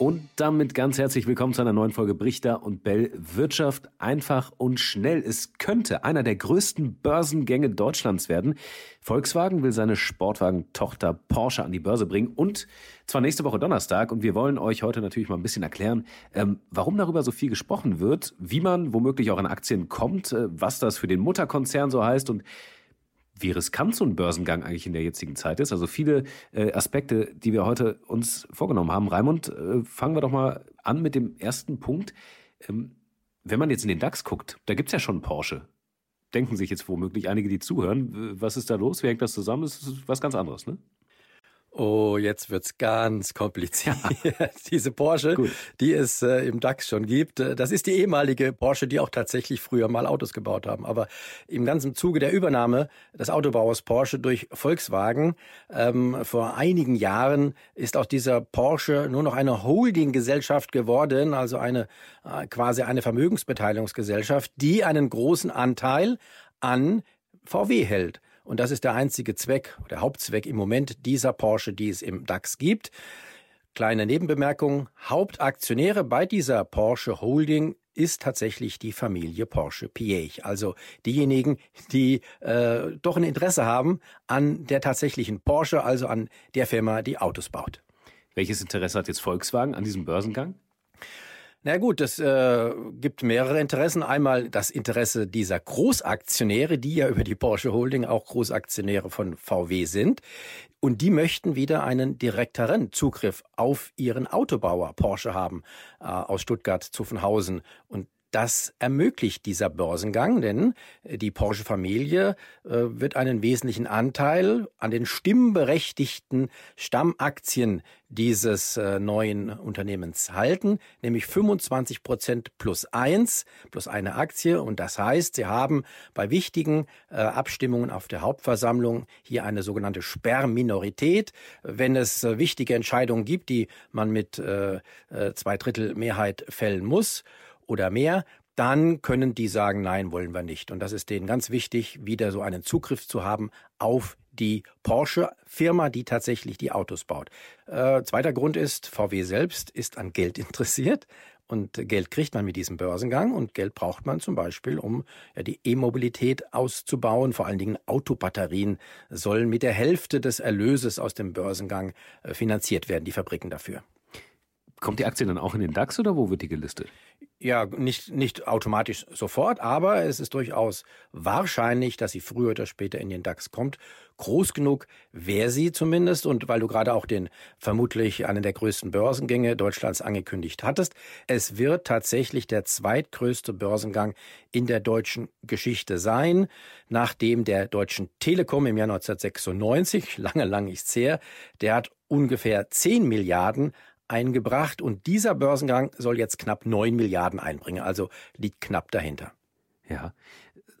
Und damit ganz herzlich willkommen zu einer neuen Folge Brichter und Bell. Wirtschaft einfach und schnell. Es könnte einer der größten Börsengänge Deutschlands werden. Volkswagen will seine Sportwagen-Tochter Porsche an die Börse bringen und zwar nächste Woche Donnerstag. Und wir wollen euch heute natürlich mal ein bisschen erklären, ähm, warum darüber so viel gesprochen wird, wie man womöglich auch an Aktien kommt, äh, was das für den Mutterkonzern so heißt und wie riskant so ein Börsengang eigentlich in der jetzigen Zeit ist. Also viele äh, Aspekte, die wir heute uns vorgenommen haben. Raimund, äh, fangen wir doch mal an mit dem ersten Punkt. Ähm, wenn man jetzt in den DAX guckt, da gibt's ja schon Porsche. Denken sich jetzt womöglich einige, die zuhören, was ist da los? Wie hängt das zusammen? Das ist was ganz anderes, ne? Oh, jetzt wird's ganz kompliziert. Diese Porsche, Gut. die es äh, im DAX schon gibt, äh, das ist die ehemalige Porsche, die auch tatsächlich früher mal Autos gebaut haben. Aber im ganzen Zuge der Übernahme des Autobauers Porsche durch Volkswagen ähm, vor einigen Jahren ist auch dieser Porsche nur noch eine Holdinggesellschaft geworden, also eine äh, quasi eine Vermögensbeteiligungsgesellschaft, die einen großen Anteil an VW hält. Und das ist der einzige Zweck, der Hauptzweck im Moment dieser Porsche, die es im DAX gibt. Kleine Nebenbemerkung. Hauptaktionäre bei dieser Porsche Holding ist tatsächlich die Familie Porsche Piech. Also diejenigen, die äh, doch ein Interesse haben an der tatsächlichen Porsche, also an der Firma, die Autos baut. Welches Interesse hat jetzt Volkswagen an diesem Börsengang? Na gut, es äh, gibt mehrere Interessen. Einmal das Interesse dieser Großaktionäre, die ja über die Porsche Holding auch Großaktionäre von VW sind. Und die möchten wieder einen direkteren Zugriff auf ihren Autobauer Porsche haben äh, aus Stuttgart, Zuffenhausen. Und das ermöglicht dieser Börsengang, denn äh, die Porsche-Familie äh, wird einen wesentlichen Anteil an den stimmberechtigten Stammaktien dieses äh, neuen Unternehmens halten, nämlich 25 Prozent plus eins, plus eine Aktie. Und das heißt, sie haben bei wichtigen Abstimmungen auf der Hauptversammlung hier eine sogenannte Sperrminorität. Wenn es wichtige Entscheidungen gibt, die man mit zwei Drittel Mehrheit fällen muss, oder mehr, dann können die sagen, nein, wollen wir nicht. Und das ist denen ganz wichtig, wieder so einen Zugriff zu haben auf die Porsche-Firma, die tatsächlich die Autos baut. Äh, zweiter Grund ist, VW selbst ist an Geld interessiert. Und Geld kriegt man mit diesem Börsengang und Geld braucht man zum Beispiel, um ja, die E-Mobilität auszubauen. Vor allen Dingen Autobatterien sollen mit der Hälfte des Erlöses aus dem Börsengang äh, finanziert werden, die Fabriken dafür. Kommt die Aktie dann auch in den DAX oder wo wird die gelistet? Ja, nicht, nicht automatisch sofort, aber es ist durchaus wahrscheinlich, dass sie früher oder später in den DAX kommt. Groß genug wäre sie zumindest. Und weil du gerade auch den vermutlich einen der größten Börsengänge Deutschlands angekündigt hattest, es wird tatsächlich der zweitgrößte Börsengang in der deutschen Geschichte sein, nachdem der Deutschen Telekom im Jahr 1996, lange, lange ist's her, der hat ungefähr 10 Milliarden eingebracht und dieser Börsengang soll jetzt knapp 9 Milliarden einbringen, also liegt knapp dahinter. Ja.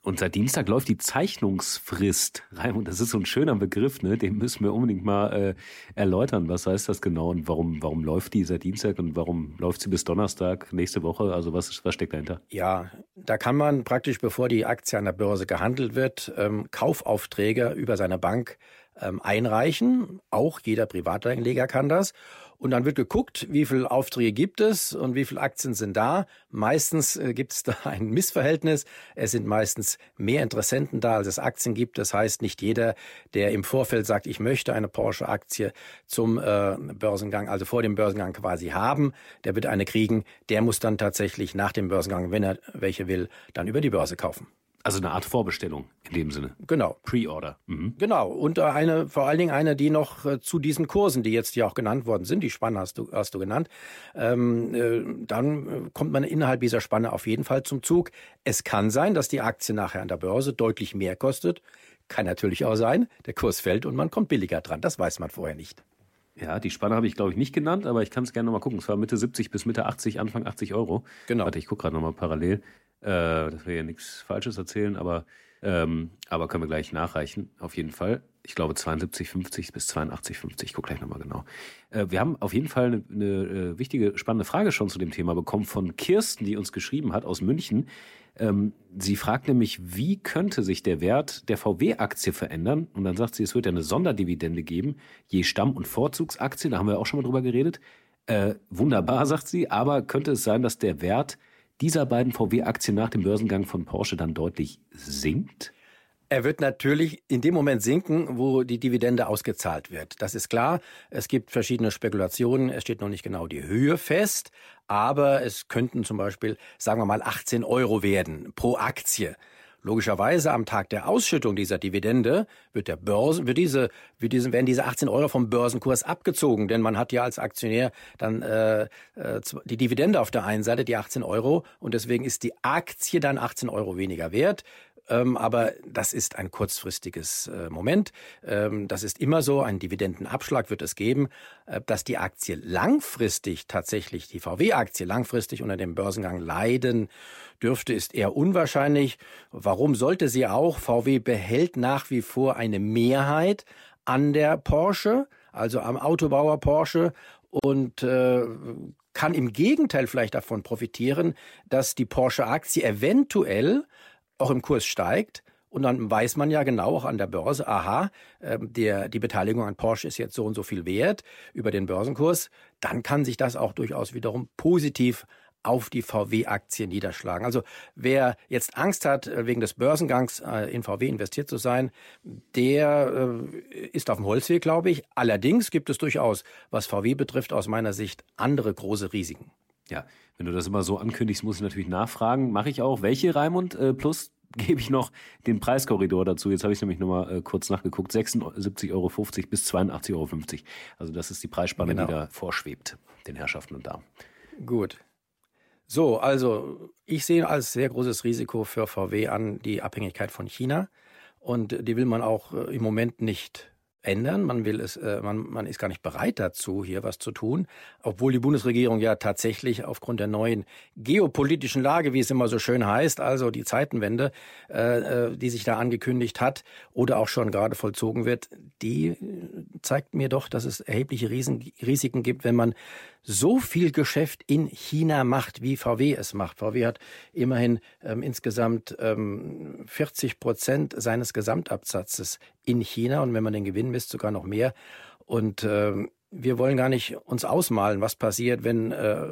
Und seit Dienstag läuft die Zeichnungsfrist. Raimund, das ist so ein schöner Begriff, ne? Den müssen wir unbedingt mal äh, erläutern. Was heißt das genau und warum, warum läuft die seit Dienstag und warum läuft sie bis Donnerstag nächste Woche? Also was, was steckt dahinter? Ja, da kann man praktisch, bevor die Aktie an der Börse gehandelt wird, ähm, Kaufaufträge über seine Bank ähm, einreichen. Auch jeder Privatanleger kann das. Und dann wird geguckt, wie viele Aufträge gibt es und wie viele Aktien sind da. Meistens äh, gibt es da ein Missverhältnis. Es sind meistens mehr Interessenten da, als es Aktien gibt. Das heißt, nicht jeder, der im Vorfeld sagt, ich möchte eine Porsche-Aktie zum äh, Börsengang, also vor dem Börsengang quasi haben, der wird eine kriegen. Der muss dann tatsächlich nach dem Börsengang, wenn er welche will, dann über die Börse kaufen. Also eine Art Vorbestellung in dem Sinne. Genau. Pre-Order. Mhm. Genau. Und äh, eine, vor allen Dingen eine, die noch äh, zu diesen Kursen, die jetzt ja auch genannt worden sind, die Spanne hast du, hast du genannt, ähm, äh, dann äh, kommt man innerhalb dieser Spanne auf jeden Fall zum Zug. Es kann sein, dass die Aktie nachher an der Börse deutlich mehr kostet. Kann natürlich auch sein, der Kurs fällt und man kommt billiger dran. Das weiß man vorher nicht. Ja, die Spanne habe ich, glaube ich, nicht genannt, aber ich kann es gerne nochmal gucken. Es war Mitte 70 bis Mitte 80, Anfang 80 Euro. Genau. Warte, ich gucke gerade nochmal parallel. Äh, dass wir ja nichts Falsches erzählen, aber, ähm, aber können wir gleich nachreichen, auf jeden Fall. ich glaube 72,50 bis 82,50. Ich gucke gleich nochmal genau. Äh, wir haben auf jeden Fall eine, eine äh, wichtige, spannende Frage schon zu dem Thema bekommen von Kirsten, die uns geschrieben hat aus München. Ähm, sie fragt nämlich, wie könnte sich der Wert der VW-Aktie verändern? Und dann sagt sie, es wird ja eine Sonderdividende geben, je Stamm- und Vorzugsaktie, da haben wir auch schon mal drüber geredet. Äh, wunderbar, sagt sie, aber könnte es sein, dass der Wert dieser beiden VW-Aktien nach dem Börsengang von Porsche dann deutlich sinkt? Er wird natürlich in dem Moment sinken, wo die Dividende ausgezahlt wird. Das ist klar. Es gibt verschiedene Spekulationen. Es steht noch nicht genau die Höhe fest. Aber es könnten zum Beispiel, sagen wir mal, 18 Euro werden pro Aktie. Logischerweise am Tag der Ausschüttung dieser Dividende wird der Börsen, wird diese, wird diese, werden diese 18 Euro vom Börsenkurs abgezogen, denn man hat ja als Aktionär dann äh, äh die Dividende auf der einen Seite, die 18 Euro, und deswegen ist die Aktie dann 18 Euro weniger wert. Ähm, aber das ist ein kurzfristiges äh, Moment. Ähm, das ist immer so. Ein Dividendenabschlag wird es geben. Äh, dass die Aktie langfristig tatsächlich, die VW-Aktie langfristig unter dem Börsengang leiden dürfte, ist eher unwahrscheinlich. Warum sollte sie auch? VW behält nach wie vor eine Mehrheit an der Porsche, also am Autobauer Porsche und äh, kann im Gegenteil vielleicht davon profitieren, dass die Porsche-Aktie eventuell auch im Kurs steigt. Und dann weiß man ja genau auch an der Börse, aha, ähm, der, die Beteiligung an Porsche ist jetzt so und so viel wert über den Börsenkurs. Dann kann sich das auch durchaus wiederum positiv auf die VW-Aktie niederschlagen. Also wer jetzt Angst hat, äh, wegen des Börsengangs äh, in VW investiert zu sein, der äh, ist auf dem Holzweg, glaube ich. Allerdings gibt es durchaus, was VW betrifft, aus meiner Sicht andere große Risiken. Ja, wenn du das immer so ankündigst, muss ich natürlich nachfragen. Mache ich auch. Welche, Raimund? Äh, plus gebe ich noch den Preiskorridor dazu. Jetzt habe ich nämlich nochmal äh, kurz nachgeguckt. 76,50 Euro bis 82,50 Euro. Also das ist die Preisspanne, genau. die da vorschwebt, den Herrschaften und Damen. Gut. So, also ich sehe als sehr großes Risiko für VW an die Abhängigkeit von China. Und die will man auch äh, im Moment nicht ändern. Man will es, äh, man, man ist gar nicht bereit dazu, hier was zu tun, obwohl die Bundesregierung ja tatsächlich aufgrund der neuen geopolitischen Lage, wie es immer so schön heißt, also die Zeitenwende, äh, äh die sich da angekündigt hat oder auch schon gerade vollzogen wird, die zeigt mir doch, dass es erhebliche Riesen, Risiken gibt, wenn man so viel Geschäft in China macht, wie VW es macht. VW hat immerhin ähm, insgesamt ähm, 40 Prozent seines Gesamtabsatzes in China und wenn man den Gewinn misst, sogar noch mehr. Und ähm, wir wollen gar nicht uns ausmalen, was passiert, wenn äh,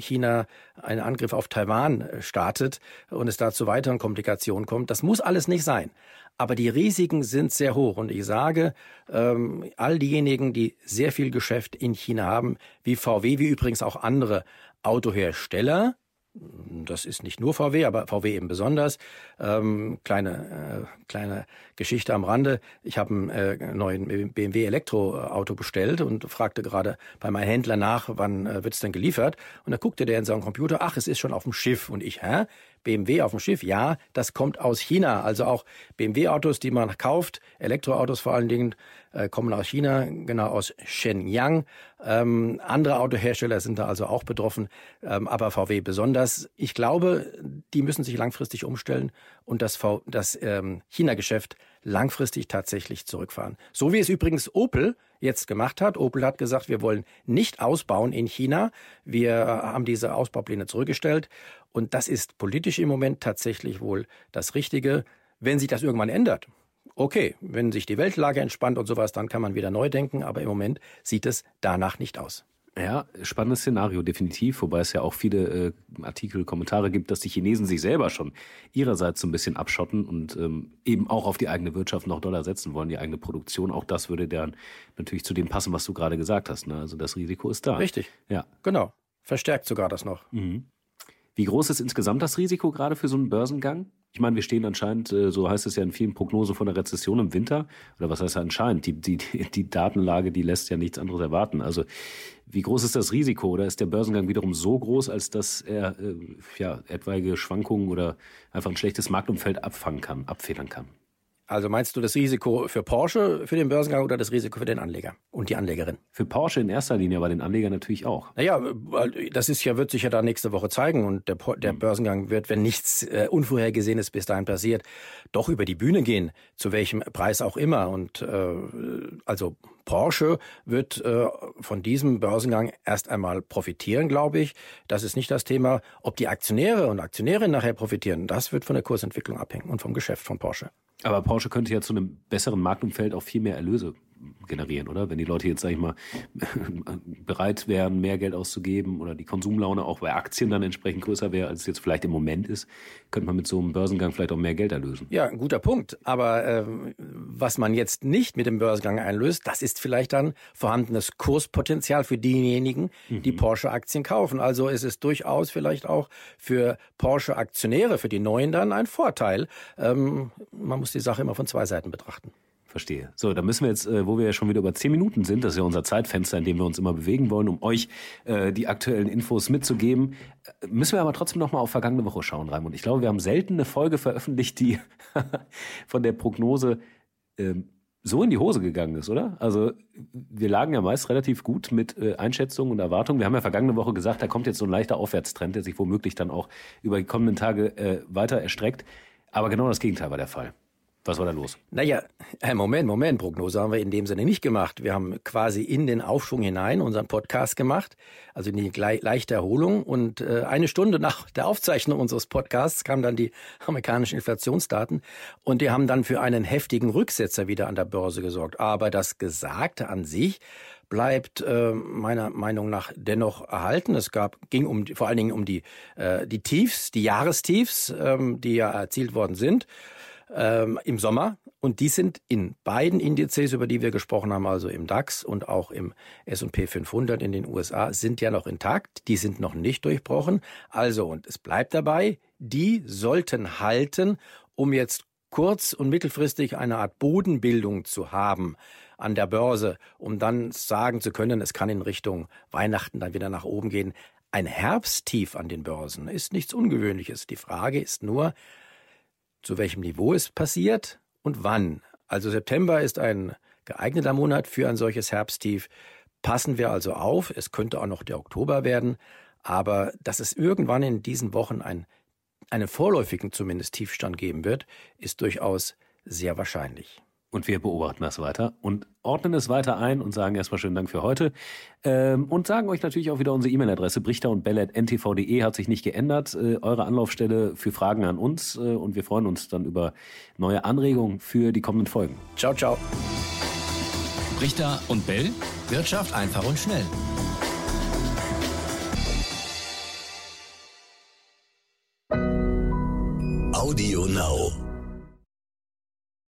China einen Angriff auf Taiwan äh, startet und es da zu weiteren Komplikationen kommt. Das muss alles nicht sein. Aber die Risiken sind sehr hoch. Und ich sage, ähm, all diejenigen, die sehr viel Geschäft in China haben, wie VW, wie übrigens auch andere Autohersteller, das ist nicht nur VW, aber VW eben besonders. Ähm, kleine, äh, kleine Geschichte am Rande. Ich habe einen äh, neuen BMW Elektroauto bestellt und fragte gerade bei meinem Händler nach, wann äh, wird's denn geliefert? Und da guckte der in seinem Computer, ach, es ist schon auf dem Schiff. Und ich, hä? BMW auf dem Schiff? Ja, das kommt aus China. Also auch BMW-Autos, die man kauft, Elektroautos vor allen Dingen, äh, kommen aus China, genau aus Shenyang. Ähm, andere Autohersteller sind da also auch betroffen, ähm, aber VW besonders. Ich glaube, die müssen sich langfristig umstellen und das, das ähm, China-Geschäft langfristig tatsächlich zurückfahren. So wie es übrigens Opel jetzt gemacht hat. Opel hat gesagt, wir wollen nicht ausbauen in China. Wir haben diese Ausbaupläne zurückgestellt. Und das ist politisch im Moment tatsächlich wohl das Richtige. Wenn sich das irgendwann ändert, okay, wenn sich die Weltlage entspannt und sowas, dann kann man wieder neu denken, aber im Moment sieht es danach nicht aus. Ja, spannendes Szenario, definitiv. Wobei es ja auch viele äh, Artikel, Kommentare gibt, dass die Chinesen sich selber schon ihrerseits so ein bisschen abschotten und ähm, eben auch auf die eigene Wirtschaft noch Dollar setzen wollen, die eigene Produktion. Auch das würde dann natürlich zu dem passen, was du gerade gesagt hast. Ne? Also das Risiko ist da. Richtig. Ja. Genau. Verstärkt sogar das noch. Mhm. Wie groß ist insgesamt das Risiko gerade für so einen Börsengang? Ich meine, wir stehen anscheinend, äh, so heißt es ja in vielen Prognosen von der Rezession im Winter. Oder was heißt anscheinend? Die, die, die Datenlage, die lässt ja nichts anderes erwarten. Also wie groß ist das Risiko? Oder ist der Börsengang wiederum so groß, als dass er äh, ja, etwaige Schwankungen oder einfach ein schlechtes Marktumfeld abfangen kann, abfedern kann? Also meinst du das Risiko für Porsche für den Börsengang oder das Risiko für den Anleger und die Anlegerin? Für Porsche in erster Linie, aber den Anleger natürlich auch. Naja, das ist ja, wird sich ja da nächste Woche zeigen und der, der hm. Börsengang wird, wenn nichts äh, Unvorhergesehenes bis dahin passiert, doch über die Bühne gehen, zu welchem Preis auch immer. Und äh, also Porsche wird äh, von diesem Börsengang erst einmal profitieren, glaube ich. Das ist nicht das Thema. Ob die Aktionäre und Aktionärinnen nachher profitieren, das wird von der Kursentwicklung abhängen und vom Geschäft von Porsche. Aber Porsche könnte ja zu einem besseren Marktumfeld auch viel mehr Erlöse generieren, oder? Wenn die Leute jetzt, sag ich mal, bereit wären, mehr Geld auszugeben oder die Konsumlaune auch bei Aktien dann entsprechend größer wäre, als es jetzt vielleicht im Moment ist, könnte man mit so einem Börsengang vielleicht auch mehr Geld erlösen. Ja, ein guter Punkt. Aber äh, was man jetzt nicht mit dem Börsengang einlöst, das ist vielleicht dann vorhandenes Kurspotenzial für diejenigen, die mhm. Porsche-Aktien kaufen. Also ist es durchaus vielleicht auch für Porsche-Aktionäre, für die Neuen dann ein Vorteil. Ähm, man muss die Sache immer von zwei Seiten betrachten. Verstehe. So, da müssen wir jetzt, äh, wo wir ja schon wieder über zehn Minuten sind, das ist ja unser Zeitfenster, in dem wir uns immer bewegen wollen, um euch äh, die aktuellen Infos mitzugeben, äh, müssen wir aber trotzdem noch mal auf vergangene Woche schauen, Raimund. Ich glaube, wir haben selten eine Folge veröffentlicht, die von der Prognose äh, so in die Hose gegangen ist, oder? Also wir lagen ja meist relativ gut mit äh, Einschätzungen und Erwartungen. Wir haben ja vergangene Woche gesagt, da kommt jetzt so ein leichter Aufwärtstrend, der sich womöglich dann auch über die kommenden Tage äh, weiter erstreckt. Aber genau das Gegenteil war der Fall. Was war da los? Naja, äh, Moment, Moment, Prognose haben wir in dem Sinne nicht gemacht. Wir haben quasi in den Aufschwung hinein unseren Podcast gemacht, also in die leichte Erholung. Und äh, eine Stunde nach der Aufzeichnung unseres Podcasts kamen dann die amerikanischen Inflationsdaten und die haben dann für einen heftigen Rücksetzer wieder an der Börse gesorgt. Aber das Gesagte an sich bleibt äh, meiner Meinung nach dennoch erhalten. Es gab ging um vor allen Dingen um die äh, die Tiefs, die Jahrestiefs, ähm, die ja erzielt worden sind ähm, im Sommer. Und die sind in beiden Indizes, über die wir gesprochen haben, also im DAX und auch im S&P 500 in den USA, sind ja noch intakt. Die sind noch nicht durchbrochen. Also, und es bleibt dabei, die sollten halten, um jetzt kurz- und mittelfristig eine Art Bodenbildung zu haben an der Börse, um dann sagen zu können, es kann in Richtung Weihnachten dann wieder nach oben gehen. Ein Herbsttief an den Börsen ist nichts Ungewöhnliches. Die Frage ist nur, zu welchem Niveau es passiert und wann. Also September ist ein geeigneter Monat für ein solches Herbsttief. Passen wir also auf, es könnte auch noch der Oktober werden, aber dass es irgendwann in diesen Wochen ein, einen vorläufigen zumindest Tiefstand geben wird, ist durchaus sehr wahrscheinlich. Und wir beobachten das weiter und ordnen es weiter ein und sagen erstmal schönen Dank für heute. Ähm, und sagen euch natürlich auch wieder unsere E-Mail-Adresse brichter und ntv.de hat sich nicht geändert. Äh, eure Anlaufstelle für Fragen an uns äh, und wir freuen uns dann über neue Anregungen für die kommenden Folgen. Ciao, ciao. Brichter und Bell. Wirtschaft einfach und schnell.